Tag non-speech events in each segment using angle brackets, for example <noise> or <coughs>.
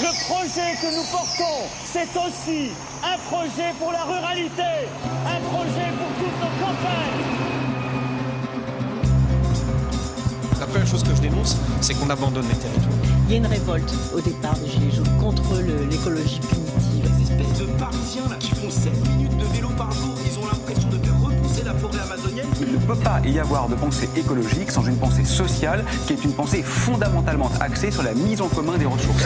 Le projet que nous portons, c'est aussi un projet pour la ruralité, un projet pour toutes nos campagnes. La première chose que je dénonce, c'est qu'on abandonne les territoires. Il y a une révolte au départ de Gilets jaunes contre l'écologie punitive. Des espèces de parisiens là, qui font 7 minutes de vélo par jour, ne peut pas y avoir de pensée écologique sans une pensée sociale qui est une pensée fondamentalement axée sur la mise en commun des ressources.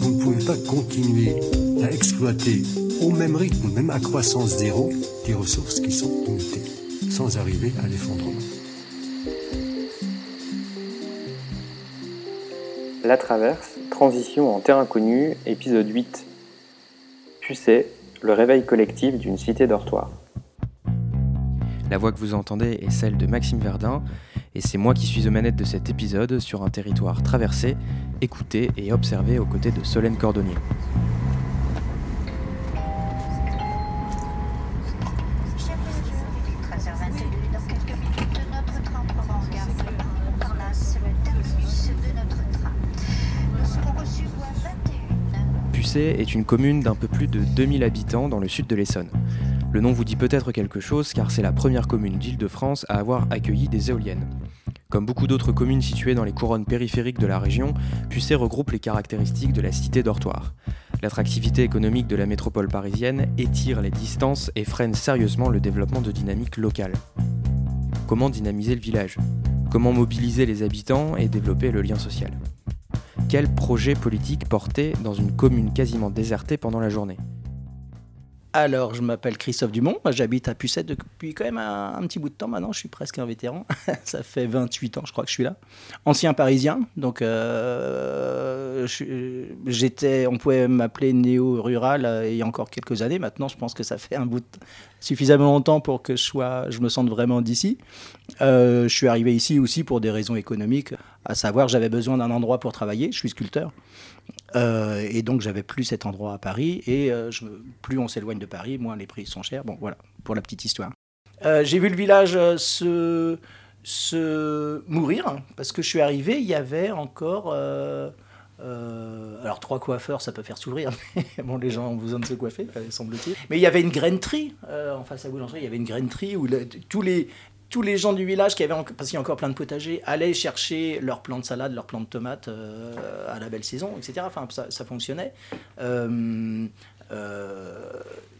Vous ne pouvez pas continuer à exploiter au même rythme, même à croissance zéro, des ressources qui sont limitées, sans arriver à l'effondrement. La Traverse, transition en terre inconnue, épisode 8. Pucet, le réveil collectif d'une cité dortoir. La voix que vous entendez est celle de Maxime Verdun, et c'est moi qui suis aux manettes de cet épisode sur un territoire traversé, écouté et observé aux côtés de Solène Cordonnier. 21. Pucet est une commune d'un peu plus de 2000 habitants dans le sud de l'Essonne. Le nom vous dit peut-être quelque chose car c'est la première commune d'Île-de-France à avoir accueilli des éoliennes. Comme beaucoup d'autres communes situées dans les couronnes périphériques de la région, Pucet regroupe les caractéristiques de la cité dortoir. L'attractivité économique de la métropole parisienne étire les distances et freine sérieusement le développement de dynamiques locales. Comment dynamiser le village? Comment mobiliser les habitants et développer le lien social? Quel projet politique porter dans une commune quasiment désertée pendant la journée? Alors, je m'appelle Christophe Dumont, j'habite à Pucette depuis quand même un, un petit bout de temps maintenant, je suis presque un vétéran, <laughs> ça fait 28 ans je crois que je suis là. Ancien parisien, donc euh, j'étais, on pouvait m'appeler néo-rural euh, il y a encore quelques années, maintenant je pense que ça fait un bout de- suffisamment longtemps pour que je, sois, je me sente vraiment d'ici. Euh, je suis arrivé ici aussi pour des raisons économiques, à savoir j'avais besoin d'un endroit pour travailler, je suis sculpteur. Euh, et donc j'avais plus cet endroit à Paris et euh, plus on s'éloigne de Paris, moins les prix sont chers. Bon voilà pour la petite histoire. Euh, J'ai vu le village se, mourir parce que je suis arrivé, il y avait encore alors trois coiffeurs, ça peut faire sourire, <laughs> mais bon les gens ont besoin de se coiffer, semble-t-il. Mais il y avait une grainerie euh, en face à la boulangerie, il y avait une grainerie où tous les tous les gens du village qui avaient, en- parce qu'il y a encore plein de potagers, allaient chercher leurs plants de salade, leurs plants de tomates euh, à la belle saison, etc. Enfin, ça, fonctionnait. Euh, euh,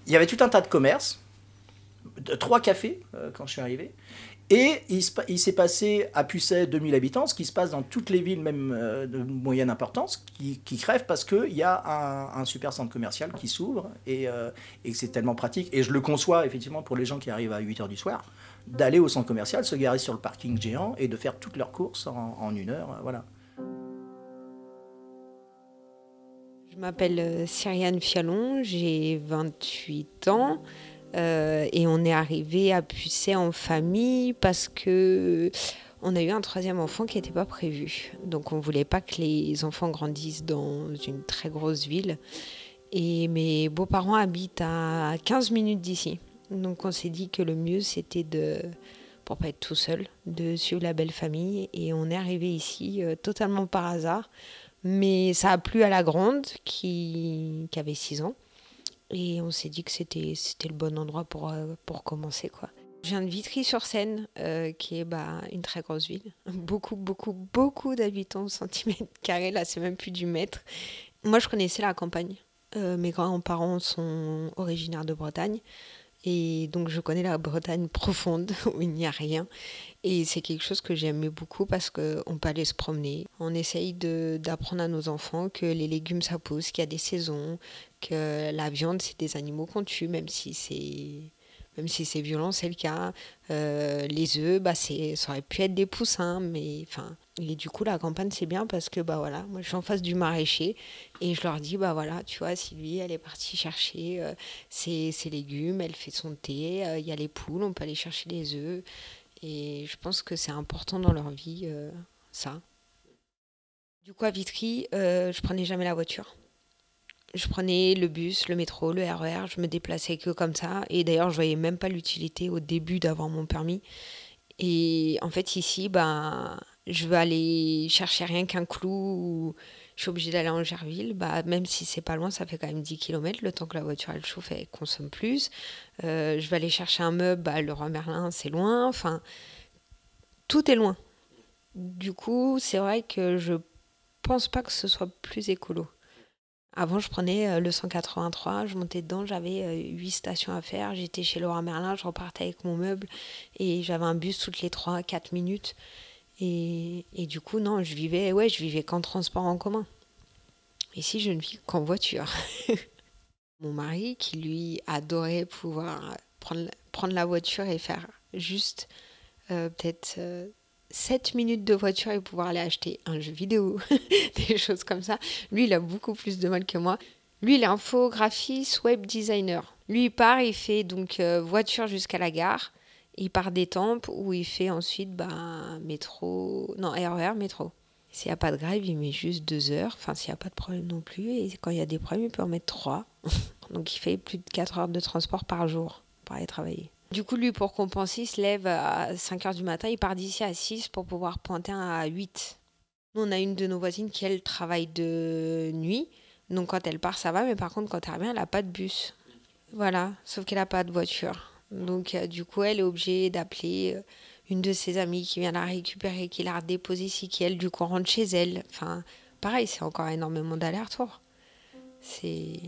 il y avait tout un tas de commerces, trois cafés quand je suis arrivé. Et il, s'est passé à Pucet 2000 habitants, ce qui se passe dans toutes les villes, même euh, de moyenne importance, qui, crèvent parce qu'il y a un, super centre commercial qui s'ouvre et, euh, et c'est tellement pratique. Et je le conçois effectivement pour les gens qui arrivent à 8h du soir, d'aller au centre commercial, se garer sur le parking géant et de faire toutes leurs courses en, une heure. euh, Voilà. Je m'appelle Cyriane Fialon, j'ai 28 ans euh, et on est arrivé à Pucet en famille parce que on a eu un troisième enfant qui n'était pas prévu. Donc on voulait pas que les enfants grandissent dans une très grosse ville. Et mes beaux-parents habitent à 15 minutes d'ici. Donc on s'est dit que le mieux c'était de pour pas être tout seul, de suivre la belle famille et on est arrivé ici euh, totalement par hasard. Mais ça a plu à la grande qui, qui avait 6 ans. Et on s'est dit que c'était, c'était le bon endroit pour, euh, pour commencer. Quoi. Je viens de Vitry-sur-Seine, euh, qui est bah, une très grosse ville. <laughs> Beaucoup, beaucoup, beaucoup d'habitants au centimètre <laughs> carré. Là, c'est même plus du mètre. Moi, je connaissais la campagne. Euh, mes grands-parents sont originaires de Bretagne. Et donc, je connais la Bretagne <laughs> profonde, où il n'y a rien. Et c'est quelque chose que j'aimais beaucoup parce qu'on peut aller se promener. On essaye d'apprendre à nos enfants que les légumes, ça pousse, qu'il y a des saisons, que la viande, c'est des animaux qu'on tue, même si c'est... Même si c'est violent, c'est le cas. Euh, les œufs, bah ça aurait pu être des poussins, mais enfin. Et du coup, la campagne, c'est bien parce que bah voilà, moi je suis en face du maraîcher et je leur dis bah voilà, tu vois, Sylvie, elle est partie chercher euh, ses, légumes, elle fait son thé, euh, il y a les poules, on peut aller chercher les œufs. Et je pense que c'est important dans leur vie, euh, ça. Du coup, à Vitry, euh, je prenais jamais la voiture. Je prenais le bus, le métro, le RER, je me déplaçais que comme ça. Et d'ailleurs, je voyais même pas l'utilité au début d'avoir mon permis. Et en fait, ici, ben, je veux aller chercher rien qu'un clou. Je suis obligée d'aller en Gerville. Bah, même si c'est pas loin, ça fait quand même 10 km. Le temps que la voiture elle chauffe, elle consomme plus. Euh, je vais aller chercher un meuble. Bah, le roi Merlin, c'est loin. Enfin, tout est loin. Du coup, c'est vrai que je pense pas que ce soit plus écolo. Avant, je prenais euh, le 183, je montais dedans, j'avais 8 euh, stations à faire. J'étais chez Laura Merlin, je repartais avec mon meuble et j'avais un bus toutes les 3-4 minutes. Et, du coup, non, je vivais, ouais, je vivais qu'en transport en commun. Ici, je ne vis qu'en voiture? <laughs> mon mari, qui lui adorait pouvoir prendre, prendre la voiture et faire juste euh, peut-être 7 minutes de voiture et pouvoir aller acheter un jeu vidéo, <laughs> des choses comme ça. Lui, il a beaucoup plus de mal que moi. Lui, il est infographiste, web designer. Lui, il part, il fait donc euh, voiture jusqu'à la gare. Il part des tempes où il fait ensuite ben, métro, non, RER, métro. S'il n'y a pas de grève, il met juste deux heures. Enfin, s'il n'y a pas de problème non plus. Et quand il y a des problèmes, il peut en mettre trois. <laughs> donc, il fait plus de 4 heures de transport par jour pour aller travailler. Du coup, lui, pour compenser, il se lève à 5 h du matin, il part d'ici à 6 pour pouvoir pointer à 8. Nous, on a une de nos voisines qui, elle, travaille de nuit. Donc, quand elle part, ça va, mais par contre, quand elle revient, elle n'a pas de bus. Voilà, sauf qu'elle n'a pas de voiture. Donc, euh, du coup, elle est obligée d'appeler euh, une de ses amies qui vient la récupérer, qui la redépose ici, qui, elle, du coup, rentre chez elle. Enfin, pareil, c'est encore énormément d'aller-retour. C'est.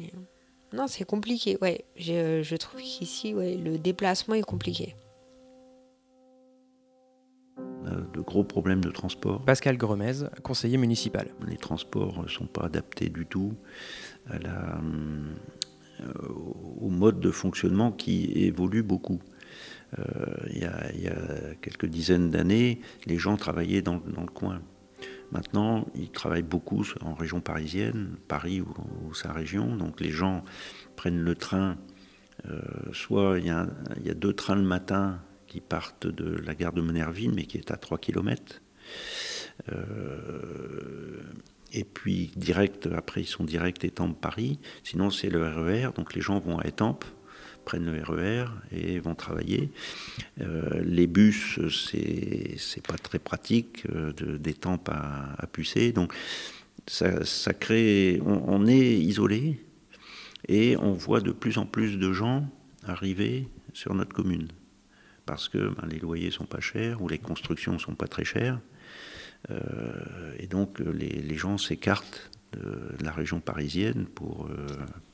Non, c'est compliqué, ouais. Je, je trouve qu'ici, ouais, le déplacement est compliqué. de gros problèmes de transport. Pascal Gromez, conseiller municipal. Les transports ne sont pas adaptés du tout à la, euh, au mode de fonctionnement qui évolue beaucoup. Euh, il, y a, quelques dizaines d'années, les gens travaillaient dans, le coin. Maintenant, ils travaillent beaucoup en région parisienne, Paris ou, sa région. Donc les gens prennent le train. Euh, soit il y, a, deux trains le matin qui partent de la gare de Monerville, mais qui est à 3 km. Euh, et puis direct, après ils sont direct Étampes-Paris. Sinon c'est le RER, e donc les gens vont à Étampes prennent le RER e et vont travailler. Euh, les bus, c'est, pas très pratique euh, temps à, à pucer. Donc, ça, ça crée. On, est isolé et on voit de plus en plus de gens arriver sur notre commune parce que ben, les loyers sont pas chers ou les constructions sont pas très chères. Euh, et donc, les, les gens s'écartent de, la région parisienne pour, euh,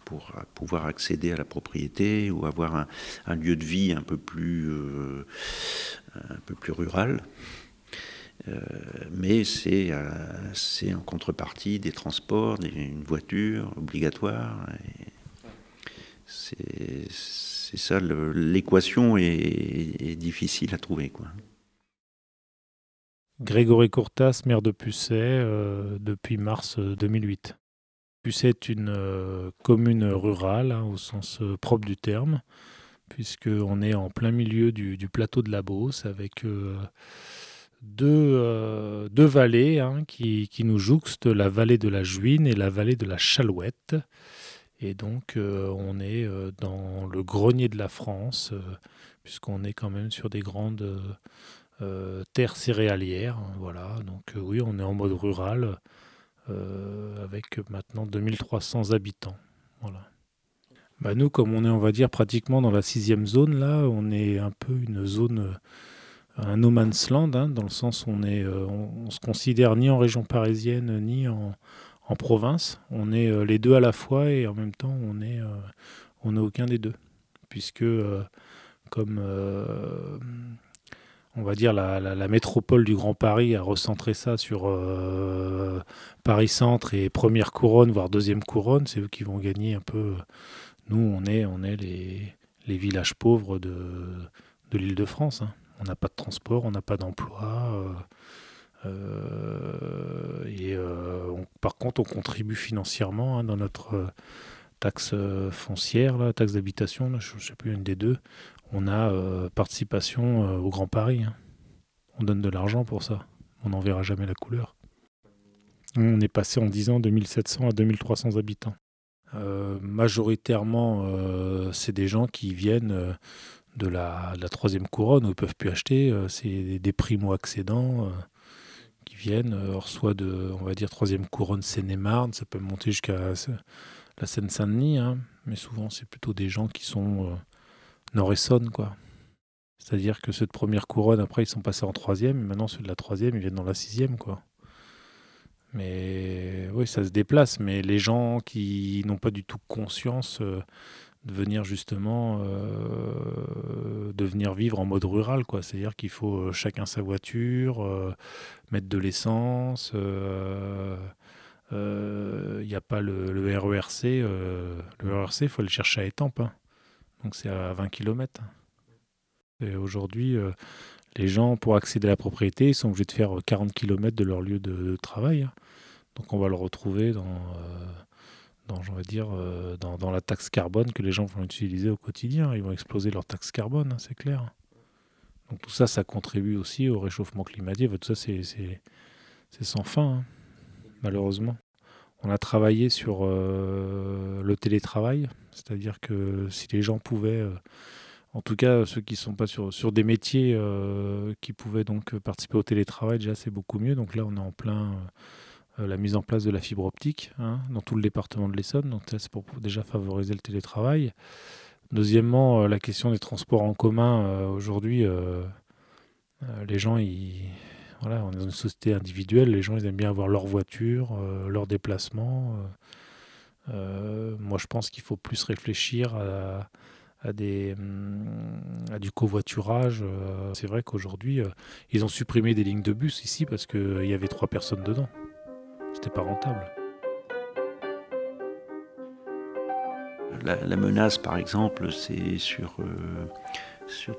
pour pouvoir accéder à la propriété ou avoir un, lieu de vie un peu plus, euh, un peu plus rural. Euh, mais c'est c'est en contrepartie des transports, une voiture obligatoire. C'est ça, l'équation est, est, difficile à trouver. Quoi. Grégory Courtas, maire de Pucet euh, depuis mars 2008. Euh, Pucet est une euh, commune rurale hein, au sens propre du terme, puisqu'on est en plein milieu du, plateau de la Beauce avec deux, deux, vallées hein, qui, qui, nous jouxtent, la vallée de la Juine et la vallée de la Chalouette. Et donc on est dans le grenier de la France, puisqu'on est quand même sur des grandes terre céréalière. Voilà, donc euh, oui, on est en mode rural euh, avec maintenant 2300 habitants. Voilà. Bah nous, comme on est, on va dire, pratiquement dans la sixième zone, là, on est un peu une zone, un no man's land, hein, dans le sens où on est, se considère ni en région parisienne, ni en, province. On est les deux à la fois et en même temps, on est, n'a aucun des deux. Puisque, comme on va dire, la, métropole du Grand Paris a recentré ça sur euh, Paris-Centre et première couronne, voire deuxième couronne. C'est eux qui vont gagner un peu. Nous, on est, on est les, villages pauvres de, l'île de France. Hein. On n'a pas de transport, on n'a pas d'emploi. Euh, euh, et par contre, on contribue financièrement hein, dans notre taxe foncière, la taxe d'habitation, je ne sais plus, une des deux, on a euh, participation euh, au Grand Paris. Hein. On donne de l'argent pour ça. On n'en verra jamais la couleur. On est passé en 10 ans de 1700 à 2300 habitants. majoritairement, c'est des gens qui viennent de la, troisième couronne où ils ne peuvent plus acheter. c'est des, primo-accédants qui viennent, soit de, on va dire, troisième couronne Seine-et-Marne, ça peut monter jusqu'à la Seine-Saint-Denis, hein. mais souvent c'est plutôt des gens qui sont nord-essonne, quoi. C'est-à-dire que ceux de première couronne, après, ils sont passés en troisième, et maintenant ceux de la troisième, ils viennent dans la sixième, quoi. Mais oui, ça se déplace, mais les gens qui n'ont pas du tout conscience euh, de venir justement, euh, de venir vivre en mode rural, quoi. C'est-à-dire qu'il faut euh, chacun sa voiture, mettre de l'essence. Il n'y a pas le, RERC. le RERC, il faut le chercher à Étampes. Hein. Donc c'est à 20 km. Et aujourd'hui, euh, les gens, pour accéder à la propriété, ils sont obligés de faire 40 km de leur lieu de, travail. Hein. Donc on va le retrouver dans, euh, dans, dire, euh, dans, la taxe carbone que les gens vont utiliser au quotidien. Ils vont exploser leur taxe carbone, hein, c'est clair. Donc tout ça, ça contribue aussi au réchauffement climatique. Tout ça, c'est sans fin, hein, malheureusement. On a travaillé sur le télétravail, c'est-à-dire que si les gens pouvaient en tout cas, ceux qui ne sont pas sur, des métiers euh, qui pouvaient donc participer au télétravail, déjà c'est beaucoup mieux. Donc là, on est en plein euh, la mise en place de la fibre optique hein, dans tout le département de l'Essonne. Donc c'est pour déjà favoriser le télétravail. Deuxièmement, euh, la question des transports en commun. Aujourd'hui, les gens, ils, voilà, on est dans une société individuelle. Les gens, ils aiment bien avoir leur voiture, leur déplacement. moi, je pense qu'il faut plus réfléchir à hum, du covoiturage. Euh, c'est vrai qu'aujourd'hui, euh, ils ont supprimé des lignes de bus ici parce qu'il euh, y avait trois personnes dedans. C'était pas rentable. La, menace, par exemple, c'est sur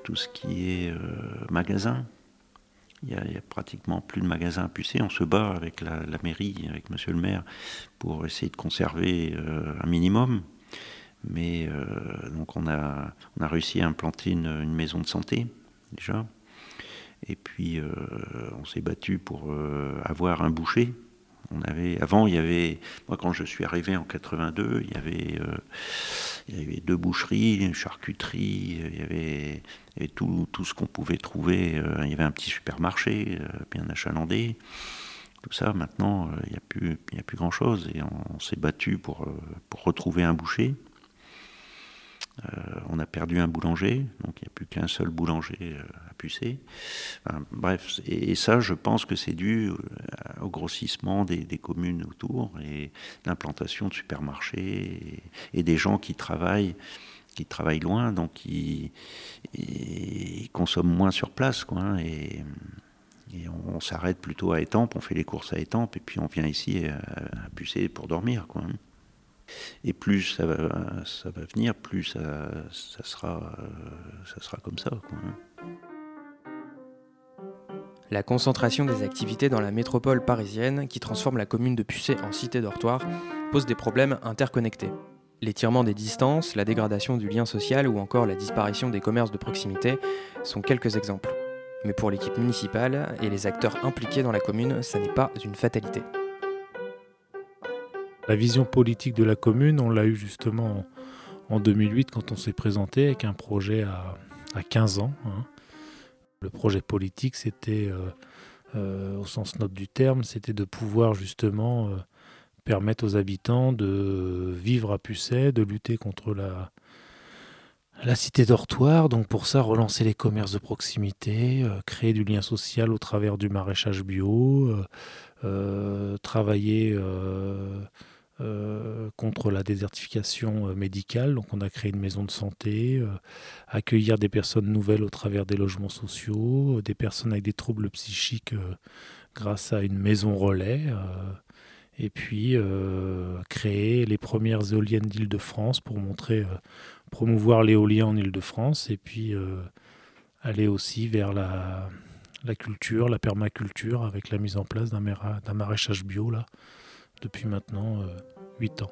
tout ce qui est magasin. Il n'y a, pratiquement plus de magasins à pucer. On se bat avec la, mairie, avec monsieur le maire, pour essayer de conserver un minimum. Mais euh, donc on a, on a réussi à implanter une, maison de santé déjà. Et puis euh, on s'est battu pour euh, avoir un boucher. On avait, avant, il y avait, moi quand je suis arrivé en 82, il y avait, il y avait deux boucheries, une charcuterie, il y avait, tout, ce qu'on pouvait trouver. il y avait un petit supermarché bien achalandé tout ça, maintenant, il n'y a plus, a plus grand-chose. Et on, s'est battu pour, retrouver un boucher. Euh, on a perdu un boulanger, donc il n'y a plus qu'un seul boulanger euh, à pucer. bref, et, ça, je pense que c'est dû euh, au grossissement des, communes autour et l'implantation de supermarchés et, des gens qui travaillent qui travaillent loin, donc qui consomment moins sur place, quoi. Hein, et, on, s'arrête plutôt à Étampes, on fait les courses à Étampes, et puis on vient ici à, à pucer pour dormir, quoi. Hein. Et plus ça va, ça va venir, plus ça, ça sera, ça sera comme ça. Quoi. La concentration des activités dans la métropole parisienne, qui transforme la commune de Pucé en cité dortoir, pose des problèmes interconnectés. L'étirement des distances, la dégradation du lien social ou encore la disparition des commerces de proximité sont quelques exemples. Mais pour l'équipe municipale et les acteurs impliqués dans la commune, ça n'est pas une fatalité. La vision politique de la commune, on l'a eu justement en 2008 quand on s'est présenté avec un projet à, 15 ans. Hein. Le projet politique, c'était, euh, euh, au sens noble du terme, c'était de pouvoir justement euh, permettre aux habitants de vivre à Pucet, de lutter contre la, la cité dortoir, donc pour ça, relancer les commerces de proximité, créer du lien social au travers du maraîchage bio, travailler euh, contre la désertification euh, médicale. Donc on a créé une maison de santé, euh, accueillir des personnes nouvelles au travers des logements sociaux, des personnes avec des troubles psychiques grâce à une maison relais. et puis créer les premières éoliennes d'Île-de-France pour montrer, promouvoir l'éolien en Île-de-France et puis aller aussi vers la, la culture, la permaculture avec la mise en place d'un maraîchage bio là, depuis maintenant 8 euh, ans.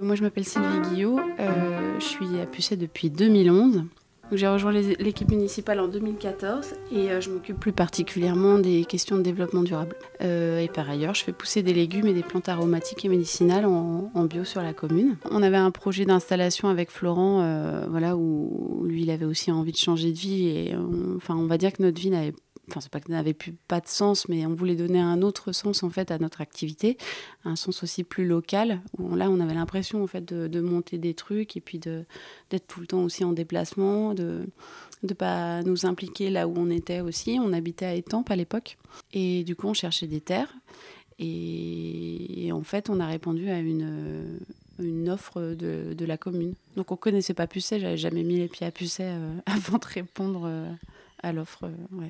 Moi, je m'appelle Sylvie Guillot. Euh, je suis à Pucet depuis 2011. J'ai rejoint l'équipe municipale en 2014 et euh, je m'occupe plus particulièrement des questions de développement durable. Euh, et par ailleurs, je fais pousser des légumes et des plantes aromatiques et médicinales en, bio sur la commune. On avait un projet d'installation avec Florent, euh, voilà, où lui, il avait aussi envie de changer de vie. Et enfin, on va dire que notre vie n'avait enfin c'est pas que n'avait plus pas de sens, mais on voulait donner un autre sens en fait à notre activité, un sens aussi plus local. Là, on avait l'impression en fait de, monter des trucs et puis d'être tout le temps aussi en déplacement, de de pas nous impliquer là où on était aussi. On habitait à Étampes à l'époque et du coup on cherchait des terres et, en fait on a répondu à une offre de, la commune. Donc on connaissait pas Pucet, j'avais jamais mis les pieds à Pucet euh, <laughs> avant de répondre euh, à l'offre. Euh,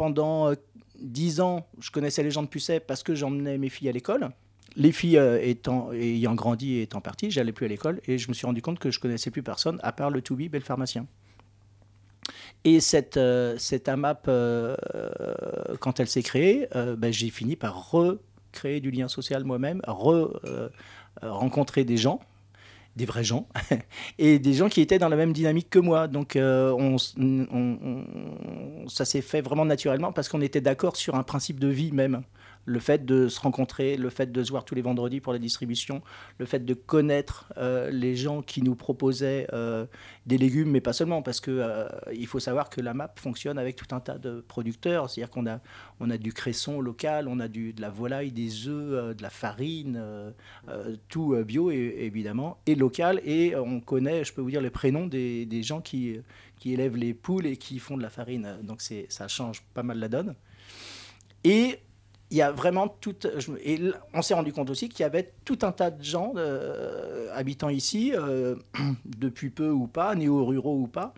pendant euh, dix ans, je connaissais les gens de Pucet parce que j'emmenais mes filles à l'école. Les filles euh, étant, ayant grandi et étant parties, j'allais plus à l'école et je me suis rendu compte que je connaissais plus personne à part le Toubi, le pharmacien. Et cette, euh, cette AMAP, quand elle s'est créée, ben, j'ai fini par recréer du lien social moi-même, re, rencontrer des gens des vrais gens <laughs> et des gens qui étaient dans la même dynamique que moi. Donc euh, on, ça s'est fait vraiment naturellement parce qu'on était d'accord sur un principe de vie même le fait de se rencontrer, le fait de se voir tous les vendredis pour la distribution, le fait de connaître euh, les gens qui nous proposaient euh, des légumes, mais pas seulement, parce que euh, il faut savoir que la MAP fonctionne avec tout un tas de producteurs, c'est-à-dire qu'on a, on a du cresson local, on a du, de la volaille, des œufs, de la farine, tout bio évidemment, et local, et on connaît, je peux vous dire, les prénoms des, des gens qui, qui élèvent les poules et qui font de la farine, donc ça change pas mal la donne. Et il y a vraiment tout. Et on s'est rendu compte aussi qu'il y avait tout un tas de gens euh, habitant ici, euh, <clears throat> depuis peu ou pas, néo-ruraux ou pas,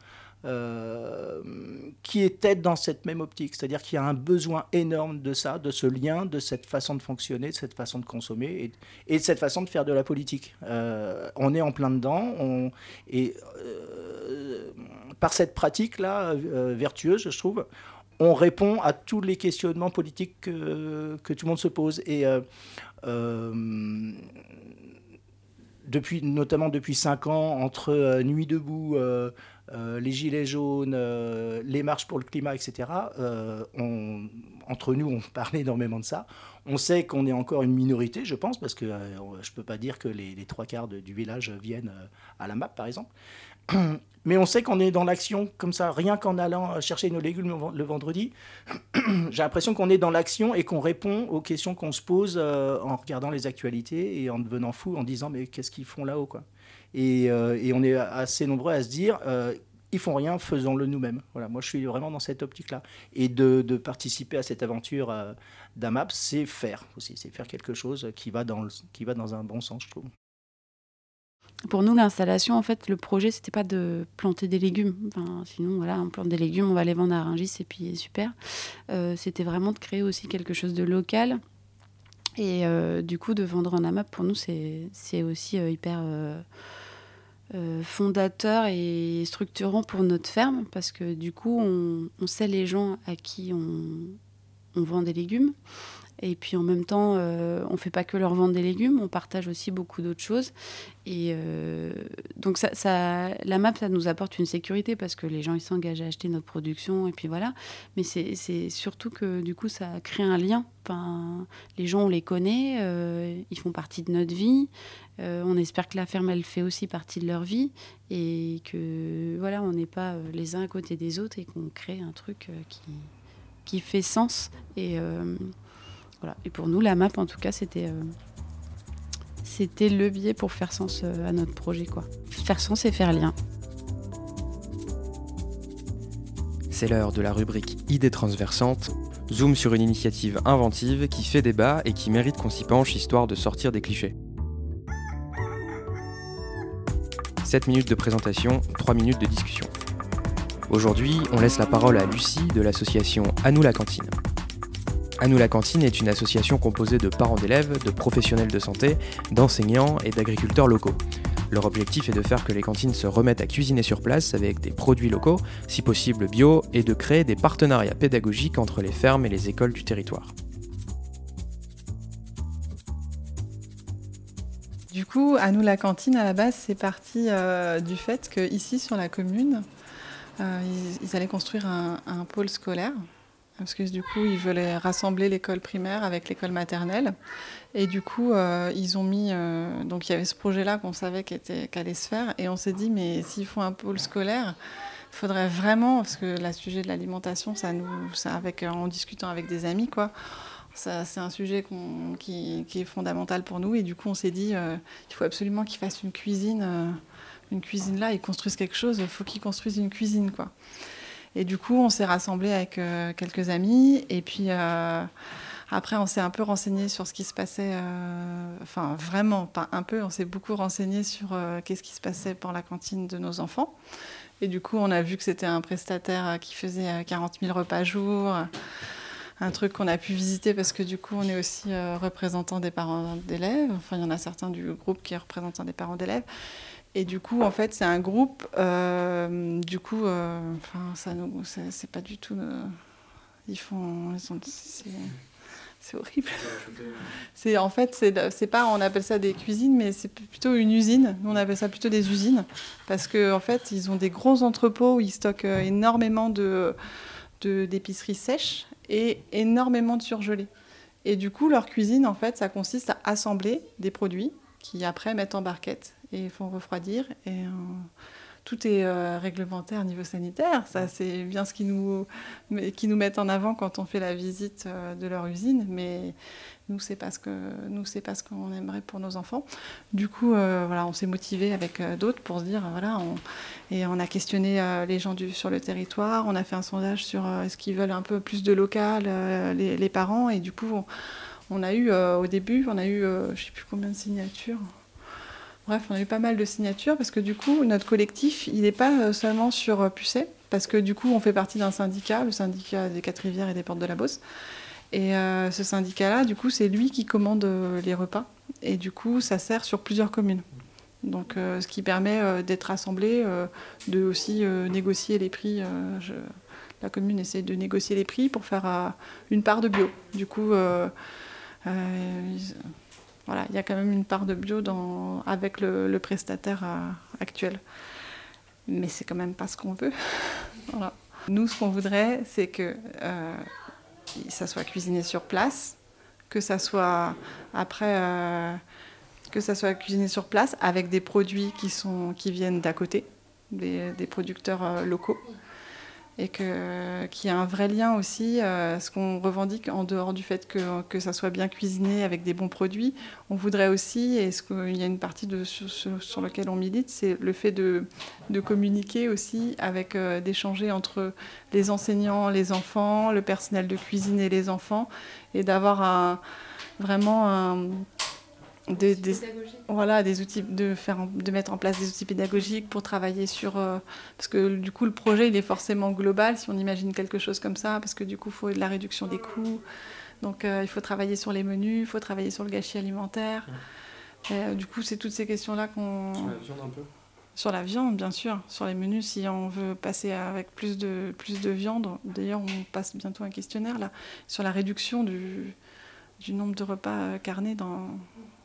euh, qui étaient dans cette même optique. C'est-à-dire qu'il y a un besoin énorme de ça, de ce lien, de cette façon de fonctionner, de cette façon de consommer et, de cette façon de faire de la politique. on est en plein dedans. Et par cette pratique-là, vertueuse, je trouve, on répond à tous les questionnements politiques que, tout le monde se pose. Et euh, euh, depuis, notamment depuis cinq ans, entre euh, Nuit debout, les Gilets jaunes, les marches pour le climat, etc., entre nous, on parle énormément de ça. On sait qu'on est encore une minorité, je pense, parce que je ne peux pas dire que les, trois quarts du village viennent à la map, par exemple. Mais on sait qu'on est dans l'action comme ça, rien qu'en allant chercher nos légumes le vendredi. <clears throat> J'ai l'impression qu'on est dans l'action et qu'on répond aux questions qu'on se pose euh, en regardant les actualités et en devenant fou, en disant mais qu'est-ce qu'ils font là-haut quoi. Euh, et, on est assez nombreux à se dire euh, ils font rien, faisons-le nous-mêmes. Voilà, moi je suis vraiment dans cette optique-là. Et de, participer à cette aventure euh, d'AMAP, c'est faire aussi, c'est faire quelque chose qui va, dans qui va dans un bon sens, je trouve. Pour nous, l'installation, en fait, le projet, c'était pas de planter des légumes. Enfin, sinon, voilà, on plante des légumes, on va les vendre à Rungis et puis super. Euh, c'était vraiment de créer aussi quelque chose de local. Et euh, du coup, de vendre en AMAP, pour nous, c'est aussi euh, hyper fondateur et structurant pour notre ferme parce que du coup, on, on sait les gens à qui on, on vend des légumes. Et puis en même temps, euh, on ne fait pas que leur vendre des légumes, on partage aussi beaucoup d'autres choses. Et euh, donc ça, la map, ça nous apporte une sécurité parce que les gens ils s'engagent à acheter notre production et puis voilà. Mais c'est surtout que du coup ça crée un lien. Les gens on les connaît, euh, ils font partie de notre vie. on espère que la ferme elle fait aussi partie de leur vie et que voilà on n'est pas les uns à côté des autres et qu'on crée un truc qui qui fait sens et et pour nous, la map, en tout cas, c'était euh, c'était le biais pour faire sens euh, à notre projet. Quoi. Faire sens et faire lien. C'est l'heure de la rubrique Idées transversantes. Zoom sur une initiative inventive qui fait débat et qui mérite qu'on s'y penche histoire de sortir des clichés. 7 minutes de présentation, 3 minutes de discussion. Aujourd'hui, on laisse la parole à Lucie de l'association À nous la cantine. À la cantine est une association composée de parents d'élèves, de professionnels de santé, d'enseignants et d'agriculteurs locaux. Leur objectif est de faire que les cantines se remettent à cuisiner sur place avec des produits locaux, si possible bio, et de créer des partenariats pédagogiques entre les fermes et les écoles du territoire. Du coup, à la cantine, à la base, c'est parti du fait qu'ici, sur la commune, ils, allaient construire un pôle scolaire parce que du coup, ils voulaient rassembler l'école primaire avec l'école maternelle. Et du coup, euh, ils ont mis. Euh, donc, il y avait ce projet-là qu'on savait qu'allait allait se faire. Et on s'est dit, mais s'ils font un pôle scolaire, il faudrait vraiment. Parce que le sujet de l'alimentation, ça ça avec, en discutant avec des amis, quoi. C'est un sujet qui, est fondamental pour nous. Et du coup, on s'est dit, euh, il faut absolument qu'ils fassent une cuisine. une cuisine là, ils construisent quelque chose, il faut qu'ils construisent une cuisine, quoi. Et du coup, on s'est rassemblés avec euh, quelques amis. Et puis euh, après, on s'est un peu renseigné sur ce qui se passait. Euh, enfin, vraiment, pas un peu. On s'est beaucoup renseigné sur qu'est-ce qui se passait pour la cantine de nos enfants. Et du coup, on a vu que c'était un prestataire qui faisait 40 000 repas jour un truc qu'on a pu visiter parce que du coup on est aussi représentant des parents d'élèves. Enfin il y en a certains du groupe qui est représentant des parents d'élèves. Et du coup, en fait, c'est un groupe. Euh, du coup, euh, ça c'est pas du tout. Euh, ils font, ils sont, c'est horrible. C'est en fait, c'est pas, on appelle ça des cuisines, mais c'est plutôt une usine. Nous, on appelle ça plutôt des usines parce que en fait, ils ont des gros entrepôts où ils stockent énormément de d'épiceries sèches et énormément de surgelés. Et du coup, leur cuisine, en fait, ça consiste à assembler des produits qui après mettent en barquette et font refroidir. Et euh, tout est euh, réglementaire au niveau sanitaire. Ça, c'est bien ce qui nous, qui nous mettent en avant quand on fait la visite euh, de leur usine. Mais nous, c'est pas ce que nous, c'est pas ce qu'on aimerait pour nos enfants. Du coup, voilà, on s'est motivé avec d'autres pour se dire, voilà, on, et on a questionné les gens du, sur le territoire. On a fait un sondage sur est-ce qu'ils veulent un peu plus de local, les, les, parents. Et du coup, on, on a eu au début, on a eu, je sais plus combien de signatures. Bref, on a eu pas mal de signatures parce que du coup, notre collectif, il n'est pas euh, seulement sur euh, Pucet, parce que du coup, on fait partie d'un syndicat, le syndicat des Quatre-Rivières et des Portes de la Beauce. Et euh, ce syndicat-là, du coup, c'est lui qui commande les repas. Et du coup, ça sert sur plusieurs communes. Donc, ce qui permet d'être assemblé, de aussi négocier les prix. La commune essaie de négocier les prix pour faire une part de bio. Du coup, voilà, il y a quand même une part de bio dans, avec le, prestataire euh, actuel. Mais c'est quand même pas ce qu'on veut. <laughs> Nous, ce qu'on voudrait, c'est que euh, ça soit cuisiné sur place, que ça soit après, euh, que ça soit cuisiné sur place avec des produits qui sont qui viennent d'à côté, des, des producteurs locaux et que, qu'il y a un vrai lien aussi, euh, ce qu'on revendique en dehors du fait que, que ça soit bien cuisiné avec des bons produits. On voudrait aussi, et ce qu'il y a une partie sur, sur, laquelle on milite, c'est le fait de, de communiquer aussi, avec euh, d'échanger entre les enseignants, les enfants, le personnel de cuisine et les enfants, et d'avoir vraiment un des, voilà, des outils, de, faire, de mettre en place des outils pédagogiques pour travailler sur... Euh, parce que du coup, le projet, il est forcément global, si on imagine quelque chose comme ça, parce que du coup, il faut de la réduction des coûts. Donc, euh, il faut travailler sur les menus, il faut travailler sur le gâchis alimentaire. Euh, du coup, c'est toutes ces questions-là qu'on... Sur la viande un peu sur la viande, bien sûr. Sur les menus, si on veut passer avec plus de, plus de viande, d'ailleurs, on passe bientôt un questionnaire là, sur la réduction du, du nombre de repas carnés dans,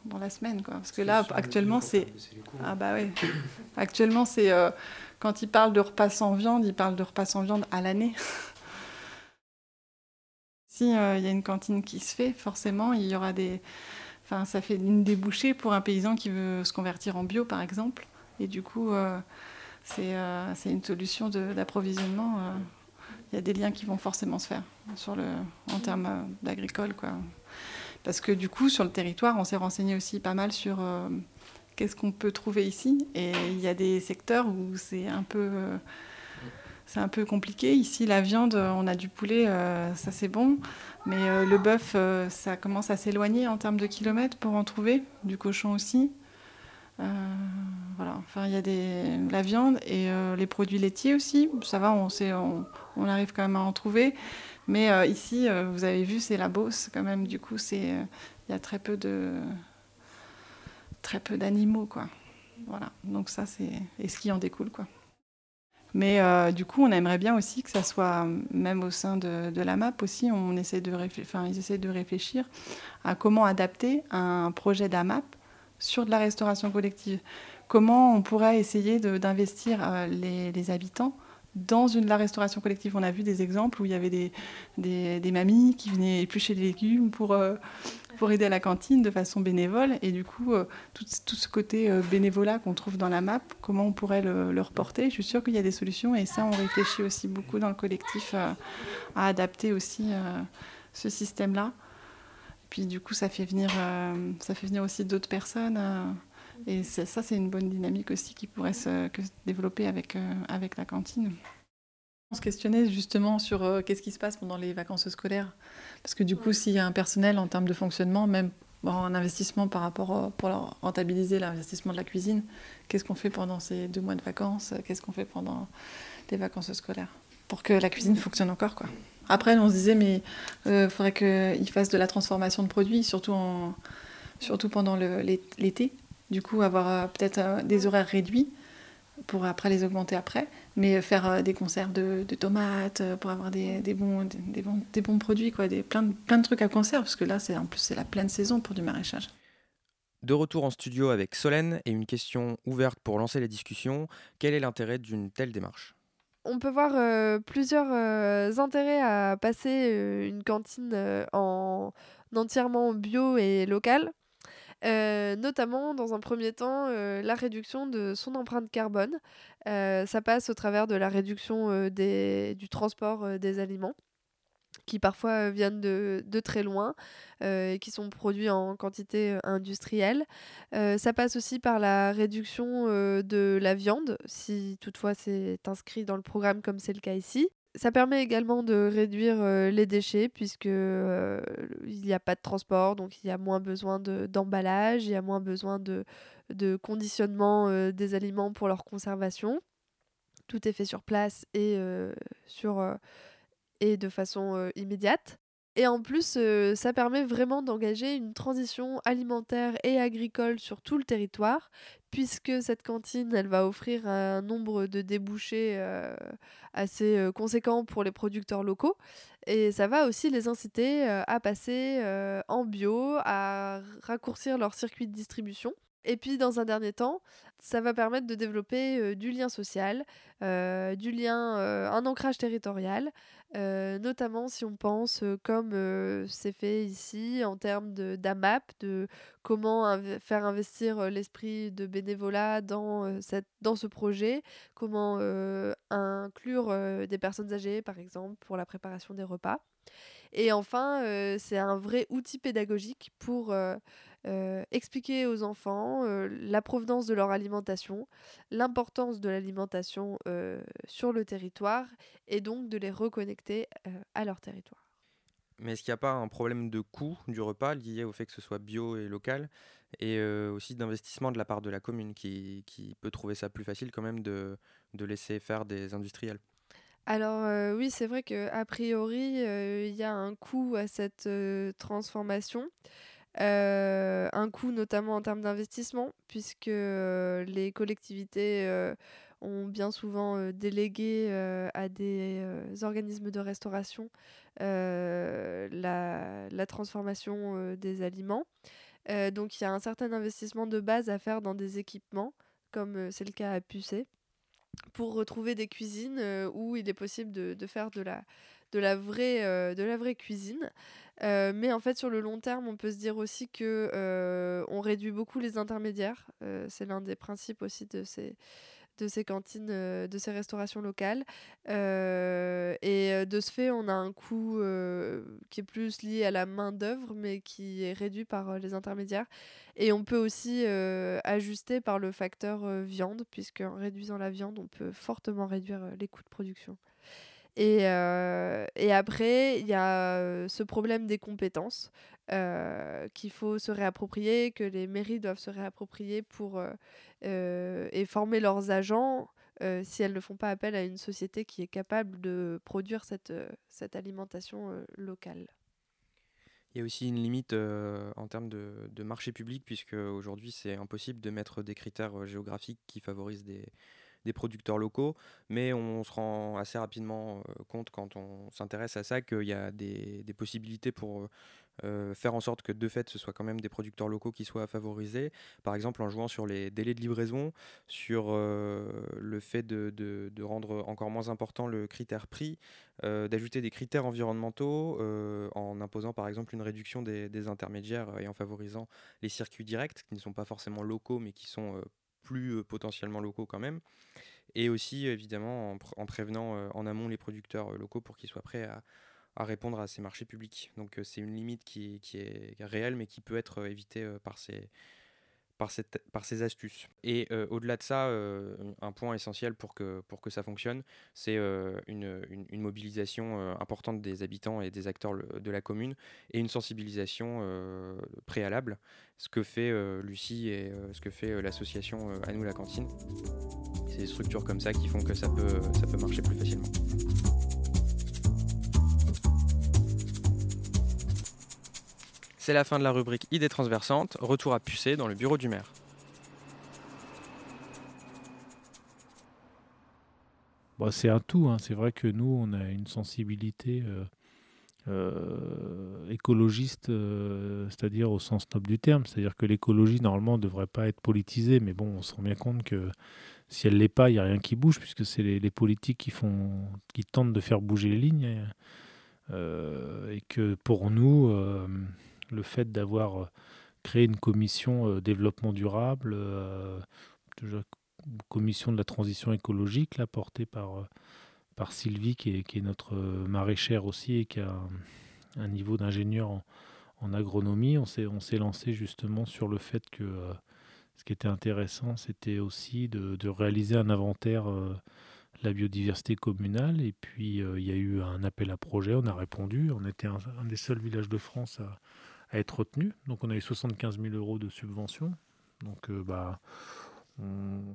dans la semaine. Quoi. Parce que là, actuellement, c'est. Ah bah oui. <coughs> Actuellement, c'est. Euh, quand ils parlent de repas sans viande, ils parlent de repas sans viande à l'année. <laughs> si euh, il y a une cantine qui se fait, forcément, il y aura des. Enfin, ça fait une débouchée pour un paysan qui veut se convertir en bio, par exemple. Et du coup, euh, c'est une solution d'approvisionnement. Il y a des liens qui vont forcément se faire sur le, en termes d'agricole, quoi. Parce que du coup, sur le territoire, on s'est renseigné aussi pas mal sur euh, qu'est-ce qu'on peut trouver ici. Et il y a des secteurs où c'est un peu... Euh, c'est un peu compliqué. Ici, la viande, on a du poulet, euh, ça c'est bon. Mais le bœuf, ça commence à s'éloigner en termes de kilomètres pour en trouver. Du cochon aussi. voilà. Enfin, il y a des... la viande et les produits laitiers aussi. Ça va, on, on, arrive quand même à en trouver. Mais euh, ici, euh, vous avez vu, c'est la Beauce quand même. Du coup, c'est euh, il y a très peu de très peu d'animaux, quoi. Voilà. Donc ça, c'est et ce qui en découle, quoi. Mais du coup, on aimerait bien aussi que ça soit, même au sein de, la MAP aussi, on essaie de enfin, ils essaient de réfléchir à comment adapter un projet d'AMAP sur de la restauration collective. Comment on pourrait essayer d'investir les habitants dans la restauration collective, on a vu des exemples où il y avait des, mamies qui venaient éplucher des légumes pour, euh, pour aider à la cantine de façon bénévole. Et du coup, euh, tout, ce côté euh, bénévolat qu'on trouve dans la map, comment on pourrait le, le reporter? Je suis sûre qu'il y a des solutions et ça, on réfléchit aussi beaucoup dans le collectif à adapter aussi ce système-là. Puis du coup, ça fait venir, ça fait venir aussi d'autres personnes. Et ça, c'est une bonne dynamique aussi qui pourrait se, développer avec, euh, avec la cantine. On se questionnait justement sur euh, qu'est-ce qui se passe pendant les vacances scolaires? Parce que du coup, s'il y a un personnel en termes de fonctionnement, même en investissement par rapport pour rentabiliser l'investissement de la cuisine, qu'est-ce qu'on fait pendant ces deux mois de vacances? Qu'est-ce qu'on fait pendant les vacances scolaires? Pour que la cuisine fonctionne encore. Quoi. Après, on se disait, mais il euh, faudrait qu'ils fassent de la transformation de produits, surtout, en, surtout pendant l'été. Du coup, avoir euh, peut-être euh, des horaires réduits pour après les augmenter après, mais faire euh, des conserves de, tomates pour avoir des, bons, des, bons, des bons produits, quoi, des, plein, de, plein de trucs à conserve, parce que là, c'est en plus, c'est la pleine saison pour du maraîchage. De retour en studio avec Solène et une question ouverte pour lancer les discussions. Quel est l'intérêt d'une telle démarche? On peut voir plusieurs intérêts à passer une cantine en entièrement bio et local. Euh, notamment, dans un premier temps, euh, la réduction de son empreinte carbone. Euh, ça passe au travers de la réduction des, du transport des aliments qui parfois viennent de, de très loin et qui sont produits en quantité industrielle. ça passe aussi par la réduction de la viande, si toutefois c'est inscrit dans le programme comme c'est le cas ici. Ça permet également de réduire les déchets puisque il n'y a pas de transport, donc il y a moins besoin d'emballage, il y a moins besoin de, de conditionnement des aliments pour leur conservation. Tout est fait sur place et, sur, et de façon immédiate. Et en plus, euh, ça permet vraiment d'engager une transition alimentaire et agricole sur tout le territoire, puisque cette cantine, elle va offrir un nombre de débouchés euh, assez euh, conséquent pour les producteurs locaux. Et ça va aussi les inciter à passer en bio, à raccourcir leur circuit de distribution. Et puis, dans un dernier temps, ça va permettre de développer du lien social, du lien, un ancrage territorial, notamment si on pense, comme c'est fait ici, en termes d'AMAP, de comment faire investir l'esprit de bénévolat dans, cette, dans ce projet, comment inclure des personnes âgées, par exemple, pour la préparation des repas. Et enfin, c'est un vrai outil pédagogique pour euh, expliquer aux enfants euh, la provenance de leur alimentation, l'importance de l'alimentation euh, sur le territoire et donc de les reconnecter à leur territoire. Mais est-ce qu'il n'y a pas un problème de coût du repas lié au fait que ce soit bio et local et aussi d'investissement de la part de la commune qui, qui, peut trouver ça plus facile quand même de, de laisser faire des industriels? Alors oui, c'est vrai qu'a priori, il y a un coût à cette transformation. Euh, un coût notamment en termes d'investissement, puisque euh, les collectivités euh, ont bien souvent délégué à des organismes de restauration la, transformation des aliments. donc il y a un certain investissement de base à faire dans des équipements, comme c'est le cas à Pucé, pour retrouver des cuisines où il est possible de, de faire de la, de la vraie, de la vraie cuisine. Euh, mais en fait, sur le long terme, on peut se dire aussi que euh, on réduit beaucoup les intermédiaires. Euh, c'est l'un des principes aussi de ces de ces cantines, de ces restaurations locales. et de ce fait, on a un coût qui est plus lié à la main-d'œuvre, mais qui est réduit par les intermédiaires. Et on peut aussi ajuster par le facteur viande, puisque en réduisant la viande, on peut fortement réduire les coûts de production. Et, euh, et après, il y a euh, ce problème des compétences euh, qu'il faut se réapproprier, que les mairies doivent se réapproprier pour et former leurs agents si elles ne font pas appel à une société qui est capable de produire cette, cette alimentation locale. Il y a aussi une limite en termes de, de, marché public, puisque aujourd'hui c'est impossible de mettre des critères géographiques qui favorisent des, des producteurs locaux, mais on se rend assez rapidement compte quand on s'intéresse à ça qu'il y a des, possibilités pour euh, faire en sorte que de fait ce soit quand même des producteurs locaux qui soient favorisés, par exemple en jouant sur les délais de livraison, sur euh, le fait de, rendre encore moins important le critère prix, euh, d'ajouter des critères environnementaux en imposant par exemple une réduction des, intermédiaires et en favorisant les circuits directs qui ne sont pas forcément locaux mais qui sont plus potentiellement locaux quand même. Et aussi évidemment en, en prévenant en amont les producteurs locaux pour qu'ils soient prêts à répondre à ces marchés publics. Donc euh, c'est une limite qui, est réelle, mais qui peut être euh, évitée euh, par ces, par, ces astuces. Et au-delà de ça, un point essentiel pour que, pour que ça fonctionne, c'est une, une, mobilisation importante des habitants et des acteurs de la commune et une sensibilisation préalable, ce que fait Lucie et ce que fait l'association À nous la cantine. C'est des structures comme ça qui font que ça peut, ça peut marcher plus facilement. C'est la fin de la rubrique Idées transversantes. Retour à Pucé dans le bureau du maire. Bon, c'est un tout. Hein. C'est vrai que nous, on a une sensibilité euh, euh, écologiste, euh, c'est-à-dire au sens noble du terme. C'est-à-dire que l'écologie, normalement, ne devrait pas être politisée. Mais bon, on se rend bien compte que si elle ne l'est pas, il n'y a rien qui bouge, puisque c'est les, politiques qui, font, qui tentent de faire bouger les lignes. et que pour nous le fait d'avoir euh, créé une commission euh, développement durable, euh, commission de la transition écologique, là, portée par, par Sylvie, qui est, notre maraîchère aussi, et qui a un, niveau d'ingénieur en, agronomie. On s'est lancé justement sur le fait que ce qui était intéressant, c'était aussi de, réaliser un inventaire de la biodiversité communale. Et puis, il y a eu un appel à projet, on a répondu. On était un des seuls villages de France à à être retenu. Donc on a eu 75 000 euros de subvention. Donc euh, bah,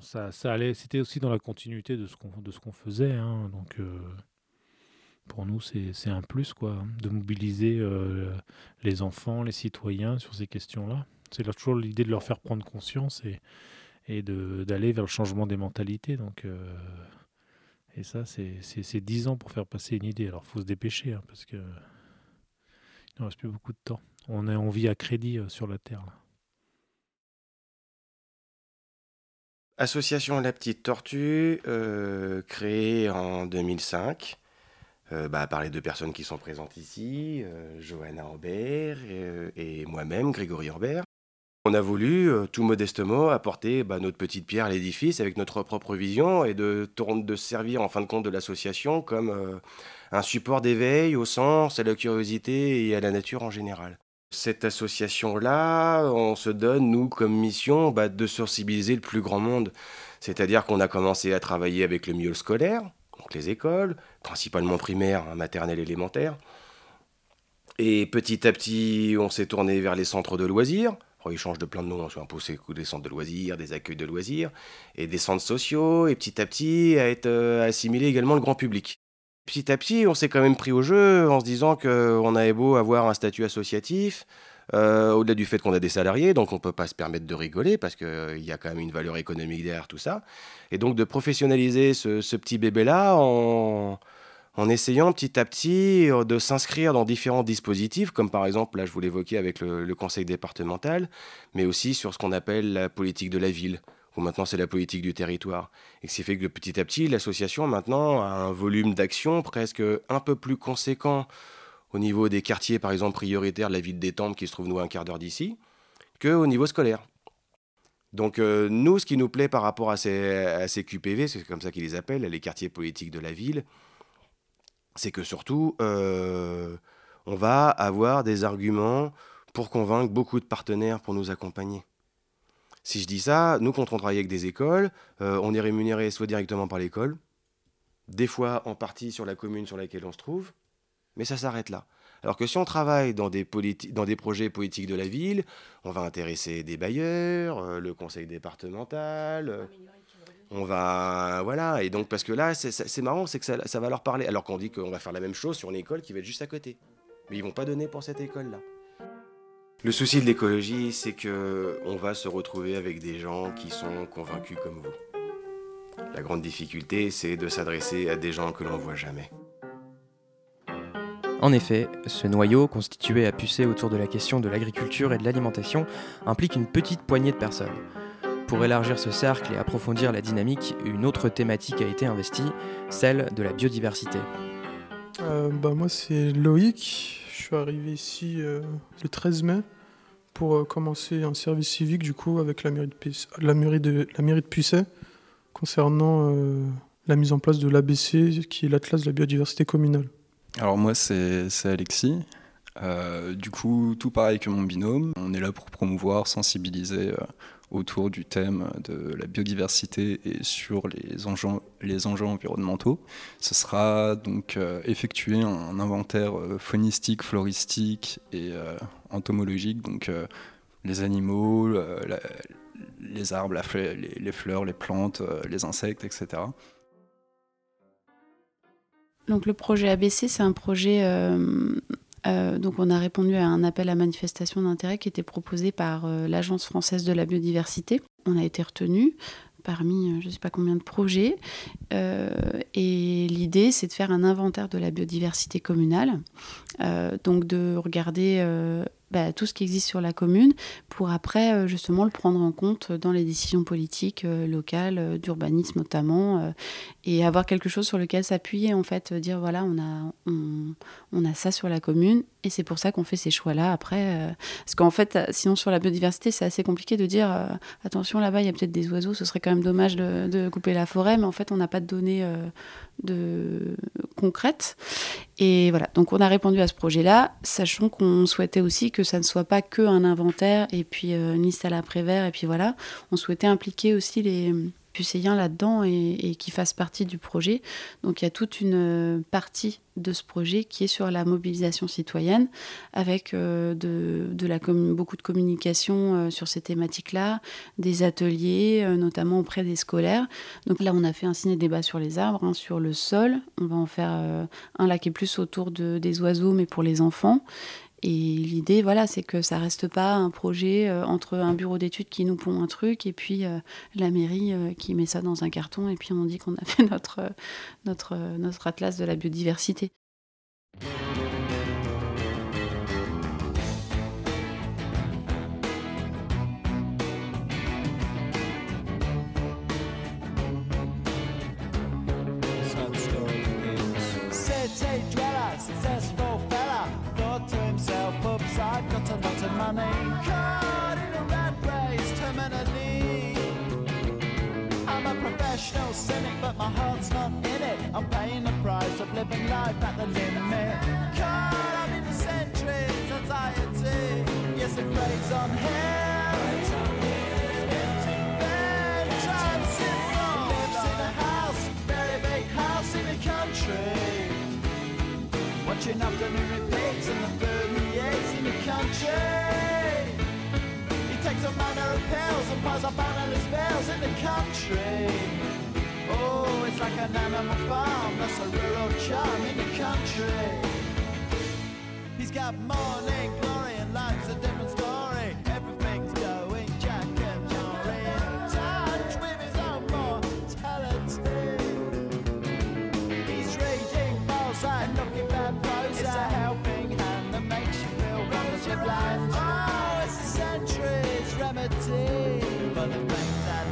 ça, allait, c'était aussi dans la continuité de ce qu'on, de ce qu'on faisait. Hein. Donc euh, pour nous, c'est, c'est un plus quoi, de mobiliser euh, les enfants, les citoyens sur ces questions-là. C'est toujours l'idée de leur faire prendre conscience et, et de, d'aller vers le changement des mentalités. Donc, et ça, c'est, c'est, c'est 10 ans pour faire passer une idée. Alors il faut se dépêcher hein, parce que il ne reste plus beaucoup de temps. On, vit à crédit euh, sur la Terre. Association La Petite Tortue, euh, créée en 2005 euh, bah, par les deux personnes qui sont présentes ici, Johanna Ambert et, moi-même, Grégory Ambert. On a voulu, tout modestement, apporter bah, notre petite pierre à l'édifice avec notre propre vision et de, de servir en fin de compte de l'association comme un support d'éveil au sens, à la curiosité et à la nature en général. Cette association-là, on se donne, nous, comme mission, bah, de sensibiliser le plus grand monde. C'est-à-dire qu'on a commencé à travailler avec le milieu scolaire, donc les écoles, principalement primaires, hein, maternelles, élémentaires. Et petit à petit, on s'est tourné vers les centres de loisirs. ils changent de plein de noms, on hein, imposé des centres de loisirs, des accueils de loisirs, et des centres sociaux, et petit à petit, à être euh, assimilé également le grand public. Petit à petit, on s'est quand même pris au jeu en se disant qu'on avait beau avoir un statut associatif, euh, au-delà du fait qu'on a des salariés, donc on ne peut pas se permettre de rigoler parce qu'il y a quand même une valeur économique derrière tout ça. Et donc de professionnaliser ce, petit bébé-là en, essayant petit à petit euh, de s'inscrire dans différents dispositifs, comme par exemple, là je vous l'évoquais avec le conseil départemental, mais aussi sur ce qu'on appelle la politique de la ville où maintenant c'est la politique du territoire. Et ce qui fait que petit à petit, l'association maintenant a un volume d'action presque un peu plus conséquent au niveau des quartiers, par exemple, prioritaires de la ville d'Étampes, qui se trouve nous un quart d'heure d'ici, qu'au niveau scolaire. Donc euh, nous, ce qui nous plaît par rapport à ces, ces QPV, c'est comme ça qu'ils les appellent, les quartiers politiques de la ville, c'est que surtout, euh, on va avoir des arguments pour convaincre beaucoup de partenaires pour nous accompagner. Si je dis ça, nous, quand on travaille avec des écoles, euh, on est rémunéré soit directement par l'école, des fois en partie sur la commune sur laquelle on se trouve, mais ça s'arrête là. Alors que si on travaille dans des, projets politiques de la ville, on va intéresser des bailleurs, euh, le conseil départemental, euh, on va... Voilà, et donc parce que là, c'est marrant, c'est que ça, ça, va leur parler, alors qu'on dit qu'on va faire la même chose sur une école qui va être juste à côté. Mais ils vont pas donner pour cette école-là. Le souci de l'écologie, c'est que on va se retrouver avec des gens qui sont convaincus comme vous. La grande difficulté, c'est de s'adresser à des gens que l'on ne voit jamais. En effet, ce noyau, constitué à pucer autour de la question de l'agriculture et de l'alimentation, implique une petite poignée de personnes. Pour élargir ce cercle et approfondir la dynamique, une autre thématique a été investie, celle de la biodiversité. Euh, bah, moi, c'est Loïc. Je suis arrivé ici euh, le 13 mai pour euh, commencer un service civique du coup avec la mairie de, Puce- la mairie de, la mairie de concernant euh, la mise en place de l'ABC qui est l'Atlas de la biodiversité communale. Alors moi c'est Alexis. Euh, du coup tout pareil que mon binôme. On est là pour promouvoir, sensibiliser euh, autour du thème de la biodiversité et sur les enjeux, environnementaux. Ce sera donc euh, effectuer un inventaire faunistique, floristique et entomologique, donc les animaux, les arbres, les, fleurs, les plantes, les insectes, etc. Donc le projet ABC, c'est un projet. Euh, donc on a répondu à un appel à manifestation d'intérêt qui était proposé par euh, l'Agence française de la biodiversité. On a été retenu parmi euh, je ne sais pas combien de projets. Et l'idée, c'est de faire un inventaire de la biodiversité communale. Donc de regarder bah, tout ce qui existe sur la commune pour après euh, justement le prendre en compte dans les décisions politiques euh, locales, euh, d'urbanisme notamment, et avoir quelque chose sur lequel s'appuyer en fait, dire voilà on a on, a ça sur la commune et c'est pour ça qu'on fait ces choix là après parce qu'en fait sinon sur la biodiversité c'est assez compliqué de dire attention là-bas il y a peut-être des oiseaux ce serait quand même dommage de, couper la forêt mais en fait on n'a pas de données de concrètes et voilà. Donc on a répondu à ce projet là sachant qu'on souhaitait aussi que ça ne soit pas que un inventaire et puis euh, une liste à l'après-vert et puis voilà. On souhaitait impliquer aussi les pucéiens là-dedans et, et qui fassent partie du projet. Donc il y a toute une euh, partie de ce projet qui est sur la mobilisation citoyenne, avec euh, de, beaucoup de communication euh, sur ces thématiques-là, des ateliers, notamment auprès des scolaires. Donc là, on a fait un ciné-débat sur les arbres, hein, sur le sol. On va en faire un là qui est plus autour de, des oiseaux, mais pour les enfants. Et l'idée, voilà, c'est que ça reste pas un projet euh, entre un bureau d'études qui nous pond un truc et puis euh, la mairie euh, qui met ça dans un carton et puis on dit qu'on a <laughs> fait notre, notre, notre atlas de la biodiversité. But my heart's not in it. I'm paying the price of living life at the limit. Caught up in the centuries, anxiety. Yes, it plays on him. Johnson lives in a house, very big house in the country. Watching afternoon repeats and the food he eats in the country. He takes a manner of pills and piles up analyst bills in the country. Like an animal farm, that's a rural charm in the country. He's got morning glory and life's a different story. Everything's going Jack and Jory in touch with his own mortality. He's reading Mozart, looking bad prose. It's a helping hand that makes you feel wonderfully blind. Oh, it's a century's remedy for the things at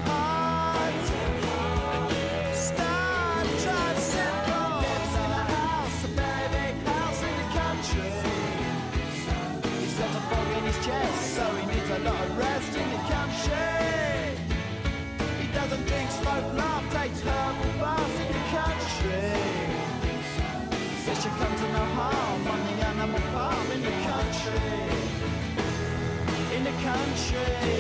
train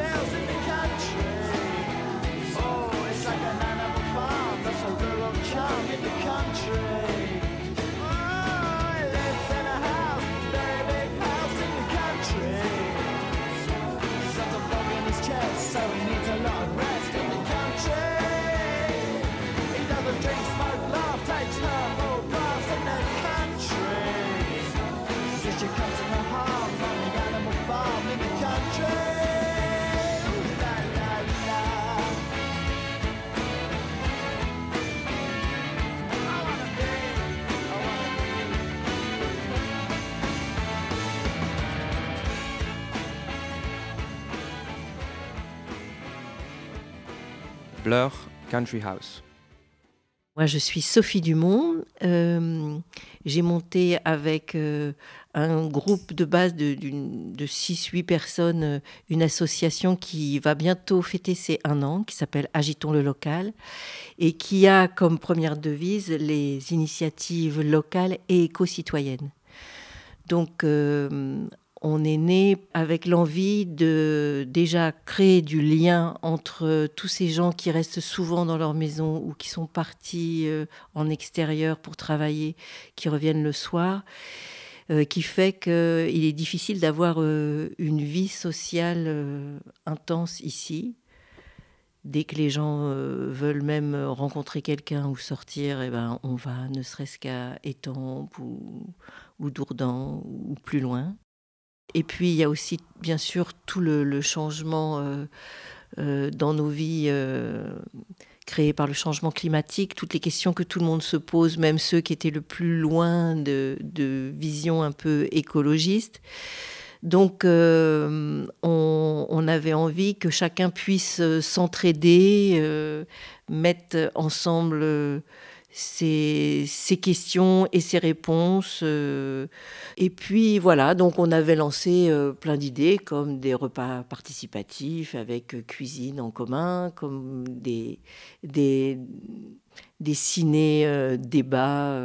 clouds Country House. Moi, je suis Sophie Dumont. Euh, j'ai monté avec euh, un groupe de base de, 6-8 personnes euh, une association qui va bientôt fêter ses un an, qui s'appelle Agitons le local, et qui a comme première devise les initiatives locales et éco-citoyennes. Donc, on est né avec l'envie de déjà créer du lien entre tous ces gens qui restent souvent dans leur maison ou qui sont partis euh, en extérieur pour travailler, qui reviennent le soir, euh, qui fait qu'il est difficile d'avoir euh, une vie sociale intense ici. Dès que les gens veulent même rencontrer quelqu'un ou sortir, eh ben, on va ne serait-ce qu'à Étampes ou, ou Dourdan ou plus loin. Et puis il y a aussi bien sûr tout le, changement euh, euh, dans nos vies euh, créé par le changement climatique, toutes les questions que tout le monde se pose, même ceux qui étaient le plus loin de, vision un peu écologiste. Donc on, on, avait envie que chacun puisse s'entraider, mettre ensemble ces, questions et ces réponses. Euh, et puis voilà, donc on avait lancé euh, plein d'idées comme des repas participatifs avec euh, cuisine en commun, comme des, des, des ciné-débats,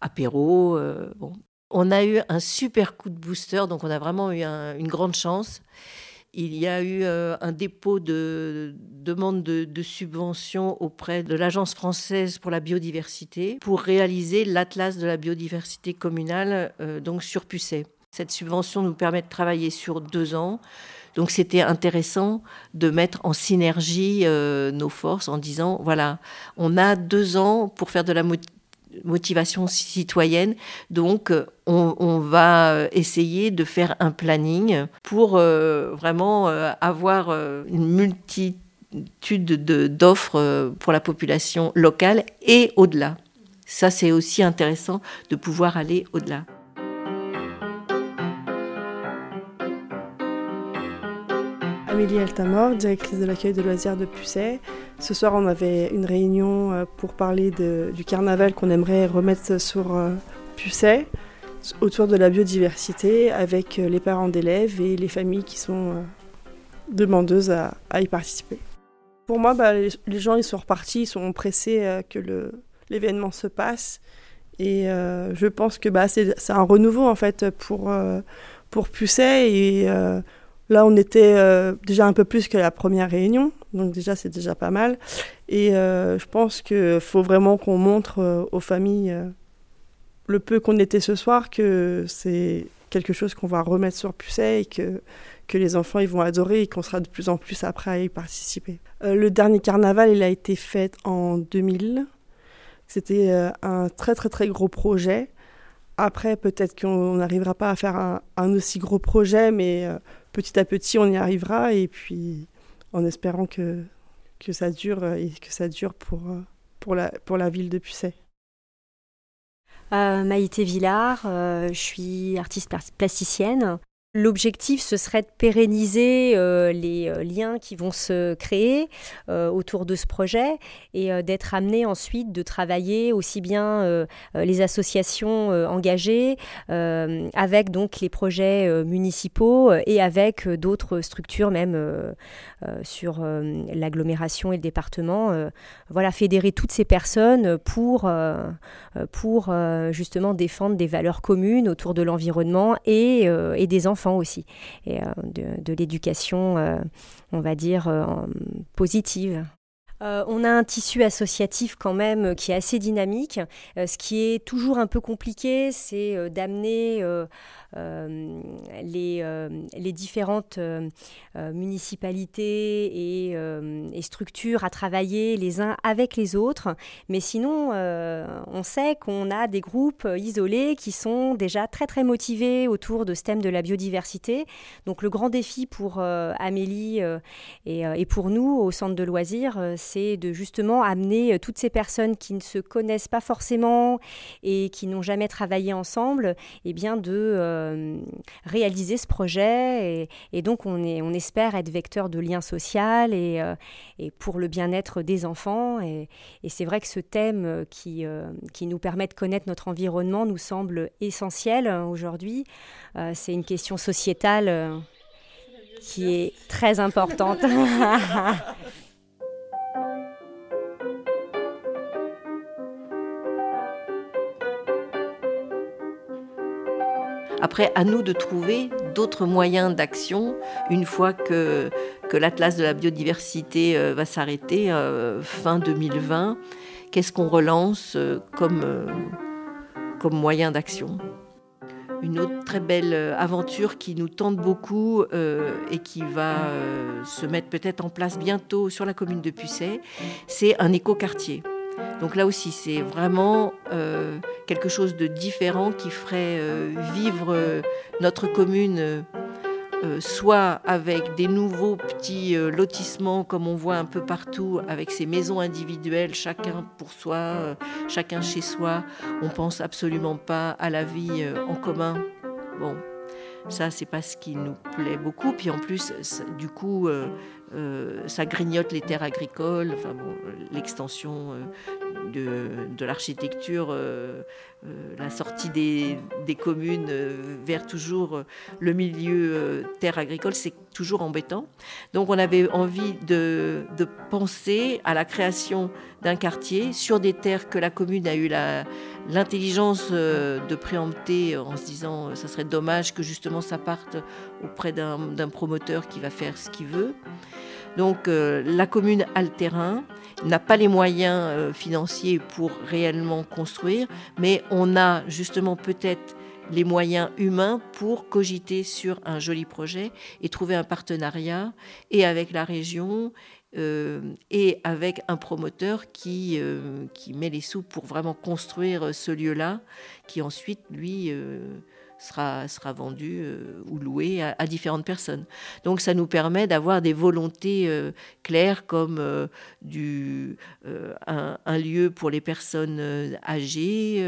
apéros. On a eu un super coup de booster, donc on a vraiment eu une grande chance il y a eu euh, un dépôt de demande de, subvention auprès de l'Agence française pour la biodiversité pour réaliser l'Atlas de la biodiversité communale euh, donc sur Pucet. Cette subvention nous permet de travailler sur deux ans. Donc c'était intéressant de mettre en synergie euh, nos forces en disant, voilà, on a deux ans pour faire de la motivation citoyenne. Donc, euh, on, va euh, essayer de faire un planning pour euh, vraiment avoir une multitude d'offres pour la population locale et au-delà. Ça, c'est aussi intéressant de pouvoir aller au-delà. Amélie Altamor, directrice de l'accueil de loisirs de Pucet. Ce soir, on avait une réunion euh, pour parler du carnaval qu'on aimerait remettre sur euh, Pucet autour de la biodiversité avec euh, les parents d'élèves et les familles qui sont demandeuses à, y participer. Pour moi, bah, les, gens ils sont repartis, ils sont pressés que l'événement se passe et je pense que bah, c'est un renouveau en fait pour, pour Pucet et Là, on était euh, déjà un peu plus que la première réunion, donc déjà c'est déjà pas mal. Et euh, je pense qu'il faut vraiment qu'on montre euh, aux familles le peu qu'on était ce soir que c'est quelque chose qu'on va remettre sur Pucet et que, que les enfants ils vont adorer et qu'on sera de plus en plus après à y participer. le dernier carnaval, il a été fait en 2000. C'était un très très très gros projet. Après, peut-être qu'on n'arrivera pas à faire un, un, aussi gros projet, mais petit à petit, on y arrivera. Et puis, en espérant que, que ça dure euh, et que ça dure pour, euh, pour, la, pour la ville de Pucet. Euh, Maïté Villard, je suis artiste plasticienne. L'objectif, ce serait de pérenniser euh, les euh, liens qui vont se créer euh, autour de ce projet et d'être amené ensuite de travailler aussi bien les associations engagées avec donc les projets municipaux et avec d'autres structures même sur l'agglomération et le département. voilà, fédérer toutes ces personnes pour, pour justement défendre des valeurs communes autour de l'environnement et, et des enfants aussi, et euh, de, l'éducation, euh, on va dire, euh, on a un tissu associatif quand même qui est assez dynamique. ce qui est toujours un peu compliqué, c'est d'amener euh, les, euh, différentes euh, municipalités et, structures à travailler les uns avec les autres. Mais sinon, on sait qu'on a des groupes isolés qui sont déjà très très motivés autour de ce thème de la biodiversité. Donc le grand défi pour Amélie et, pour nous au centre de loisirs, de justement amener toutes ces personnes qui ne se connaissent pas forcément et qui n'ont jamais travaillé ensemble, et eh bien de réaliser ce projet. Et, donc, on, est, on espère être vecteur de lien social et, et pour le bien-être des enfants. Et, et c'est vrai que ce thème qui, qui nous permet de connaître notre environnement nous semble essentiel aujourd'hui. c'est une question sociétale qui est très importante. <laughs> Après, à nous de trouver d'autres moyens d'action une fois que, l'Atlas de la biodiversité euh, va s'arrêter euh, fin 2020. Qu'est-ce qu'on relance euh, comme, moyen d'action? Une autre très belle aventure qui nous tente beaucoup et qui va se mettre peut-être en place bientôt sur la commune de Pucet, c'est un écoquartier. Donc là aussi, c'est vraiment quelque chose de différent qui ferait vivre notre commune euh, soit avec des nouveaux petits euh, lotissements comme on voit un peu partout, avec ces maisons individuelles, chacun pour soi, euh, chacun chez soi. On pense absolument pas à la vie en commun. Bon, ça c'est pas ce qui nous plaît beaucoup. Puis en plus, du coup, ça grignote les terres agricoles. Enfin bon, l'extension de, l'architecture, euh, euh, la sortie des, communes euh, vers toujours le milieu terre agricole, c'est toujours embêtant. Donc on avait envie de, penser à la création d'un quartier sur des terres que la commune a eu l'intelligence de préempter en se disant ça serait dommage que justement ça parte auprès d'un promoteur qui va faire ce qu'il veut. Donc la commune a le terrain, n'a pas les moyens euh, financiers pour réellement construire, mais on a justement peut-être les moyens humains pour cogiter sur un joli projet et trouver un partenariat et avec la région euh, et avec un promoteur qui, euh, qui met les sous pour vraiment construire ce lieu-là, qui ensuite, lui, sera, vendu euh, ou loué à, différentes personnes. Donc ça nous permet d'avoir des volontés euh, claires comme euh, un, lieu pour les personnes âgées,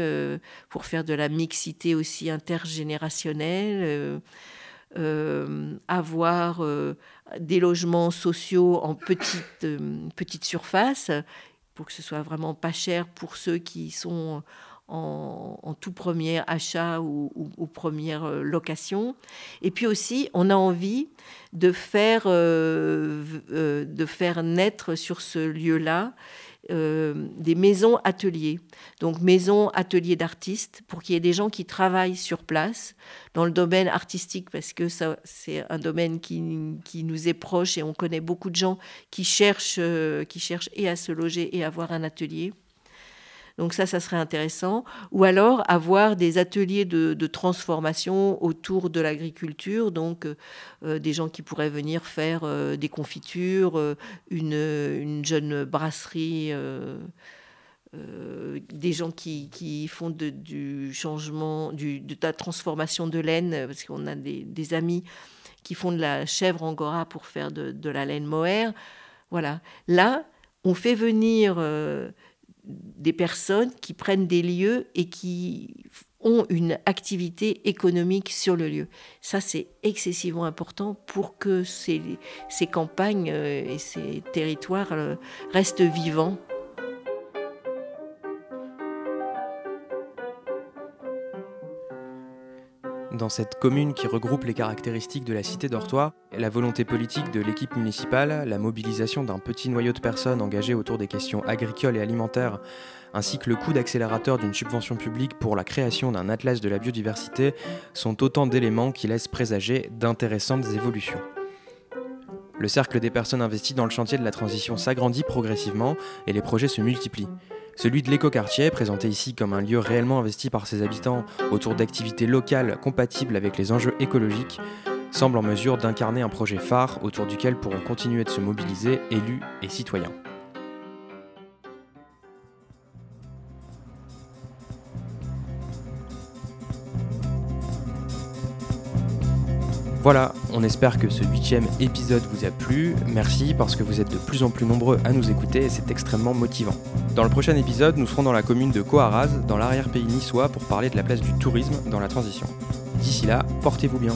pour faire de la mixité aussi intergénérationnelle. avoir des logements sociaux en petite surface pour que ce soit vraiment pas cher pour ceux qui sont en, tout premier achat ou, première euh, location. Et puis aussi, on a envie de faire, euh, euh, de faire naître sur ce lieu-là des maisons ateliers. Donc maisons ateliers d'artistes pour qu'il y ait des gens qui travaillent sur place dans le domaine artistique parce que ça c'est un domaine qui, qui, nous est proche et on connaît beaucoup de gens qui cherchent, qui cherchent et à se loger et à avoir un atelier. Donc ça, ça serait intéressant. Ou alors avoir des ateliers de, transformation autour de l'agriculture, donc euh, euh, des gens qui pourraient venir faire euh, des confitures, une, jeune brasserie. des gens qui, font du changement, de la transformation de laine, parce qu'on a des, amis qui font de la chèvre angora pour faire de, la laine mohair. Voilà. Là, on fait venir des personnes qui prennent des lieux et qui ont une activité économique sur le lieu. Ça, c'est excessivement important pour que ces, ces campagnes euh, et ces territoires euh, restent vivants Dans cette commune qui regroupe les caractéristiques de la cité d'Ortois, la volonté politique de l'équipe municipale, la mobilisation d'un petit noyau de personnes engagées autour des questions agricoles et alimentaires, ainsi que le coût d'accélérateur d'une subvention publique pour la création d'un atlas de la biodiversité sont autant d'éléments qui laissent présager d'intéressantes évolutions. Le cercle des personnes investies dans le chantier de la transition s'agrandit progressivement et les projets se multiplient. Celui de l'écoquartier, présenté ici comme un lieu réellement investi par ses habitants autour d'activités locales compatibles avec les enjeux écologiques, semble en mesure d'incarner un projet phare autour duquel pourront continuer de se mobiliser élus et citoyens. Voilà, On espère que ce huitième épisode vous a plu. Merci parce que vous êtes de plus en plus nombreux à nous écouter et c'est extrêmement motivant. Dans le prochain épisode, nous serons dans la commune de Coaraz, dans l'arrière-pays niçois, pour parler de la place du tourisme dans la transition. D'ici là, portez-vous bien.